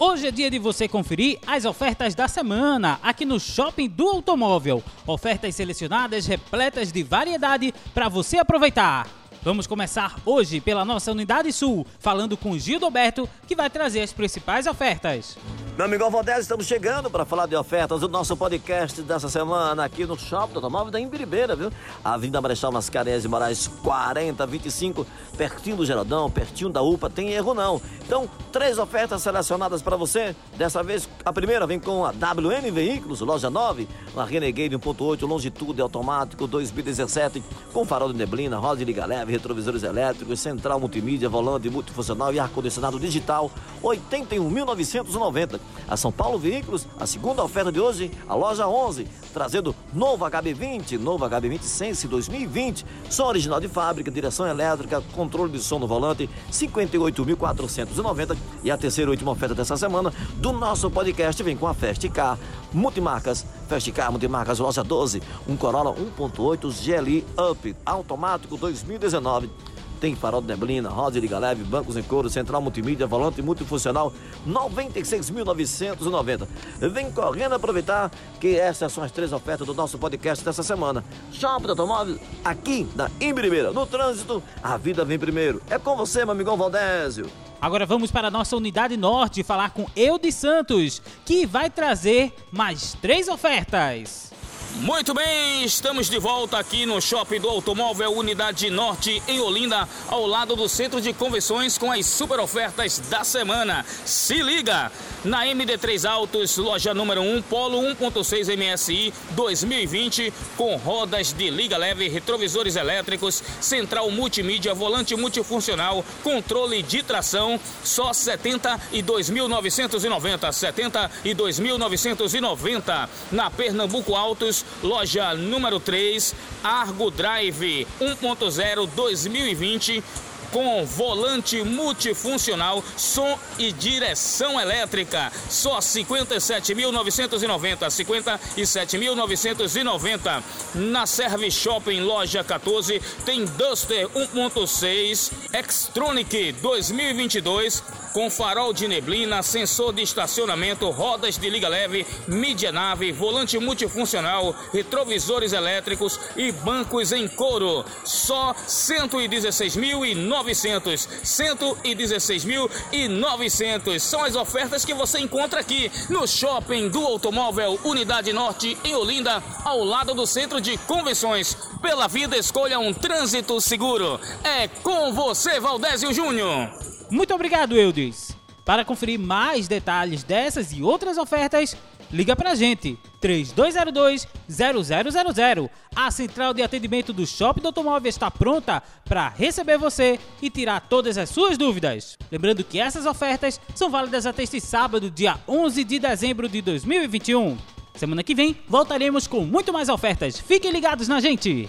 Hoje é dia de você conferir as ofertas da semana aqui no Shopping do Automóvel. Ofertas selecionadas repletas de variedade para você aproveitar. Vamos começar hoje pela nossa Unidade Sul, falando com Gildo Alberto, que vai trazer as principais ofertas. Meu amigo Valdez, estamos chegando para falar de ofertas do nosso podcast dessa semana aqui no Shopping do Automóvel da Imbiribeira, viu? Avenida Marechal Mascarenhas de Moraes 4025, pertinho do Geraldão, pertinho da UPA, tem erro não. Então, três ofertas selecionadas para você. Dessa vez, a primeira vem com a WM Veículos, loja 9, uma Renegade 1.8, longitude automático 2017, com farol de neblina, roda de liga leve, retrovisores elétricos, central multimídia, volante multifuncional e ar-condicionado digital, 81.990. A São Paulo Veículos, a segunda oferta de hoje, a loja 11, trazendo novo HB20, novo HB20 Sense 2020, som original de fábrica, direção elétrica, controle de som no volante, 58.490. E a terceira e última oferta dessa semana do nosso podcast vem com a Fast Car Multimarcas. Fast Car Multimarcas loja 12, um Corolla 1.8 GLI Up automático 2019 tem farol de neblina, roda de liga leve, bancos em couro, central multimídia, volante multifuncional, 96.990. Vem correndo aproveitar que essas são as três ofertas do nosso podcast dessa semana. Shopping do Automóvel, aqui na Imbiribeira. No trânsito, a vida vem primeiro. É com você, meu amigão Valdésio. Agora vamos para a nossa unidade norte falar com Eudes Santos, que vai trazer mais três ofertas. Muito bem, estamos de volta aqui no Shopping do Automóvel Unidade Norte em Olinda, ao lado do Centro de Convenções com as super ofertas da semana. Se liga! Na MD3 Autos, loja número 1, Polo 1.6 MSI 2020, com rodas de liga leve, retrovisores elétricos, central multimídia, volante multifuncional, controle de tração, só 72.990, 72.990. Na Pernambuco Autos, loja número 3, Argo Drive 1.0 2020 com volante multifuncional, som e direção elétrica. Só 57.990, 57.990. Na Serve Shopping Loja 14 tem Duster 1.6 Xtronic 2022 com farol de neblina, sensor de estacionamento, rodas de liga leve, mídia nave, volante multifuncional, retrovisores elétricos e bancos em couro. Só 116.900. 116.900 são as ofertas que você encontra aqui no Shopping do Automóvel Unidade Norte em Olinda, ao lado do Centro de Convenções. Pela vida escolha um trânsito seguro. É com você, Valdésio Júnior. Muito obrigado, Eudes. Para conferir mais detalhes dessas e outras ofertas, liga pra gente 3202-0000. A central de atendimento do Shopping do Automóvel está pronta para receber você e tirar todas as suas dúvidas. Lembrando que essas ofertas são válidas até este sábado, dia 11 de dezembro de 2021. Semana que vem voltaremos com muito mais ofertas. Fiquem ligados na gente!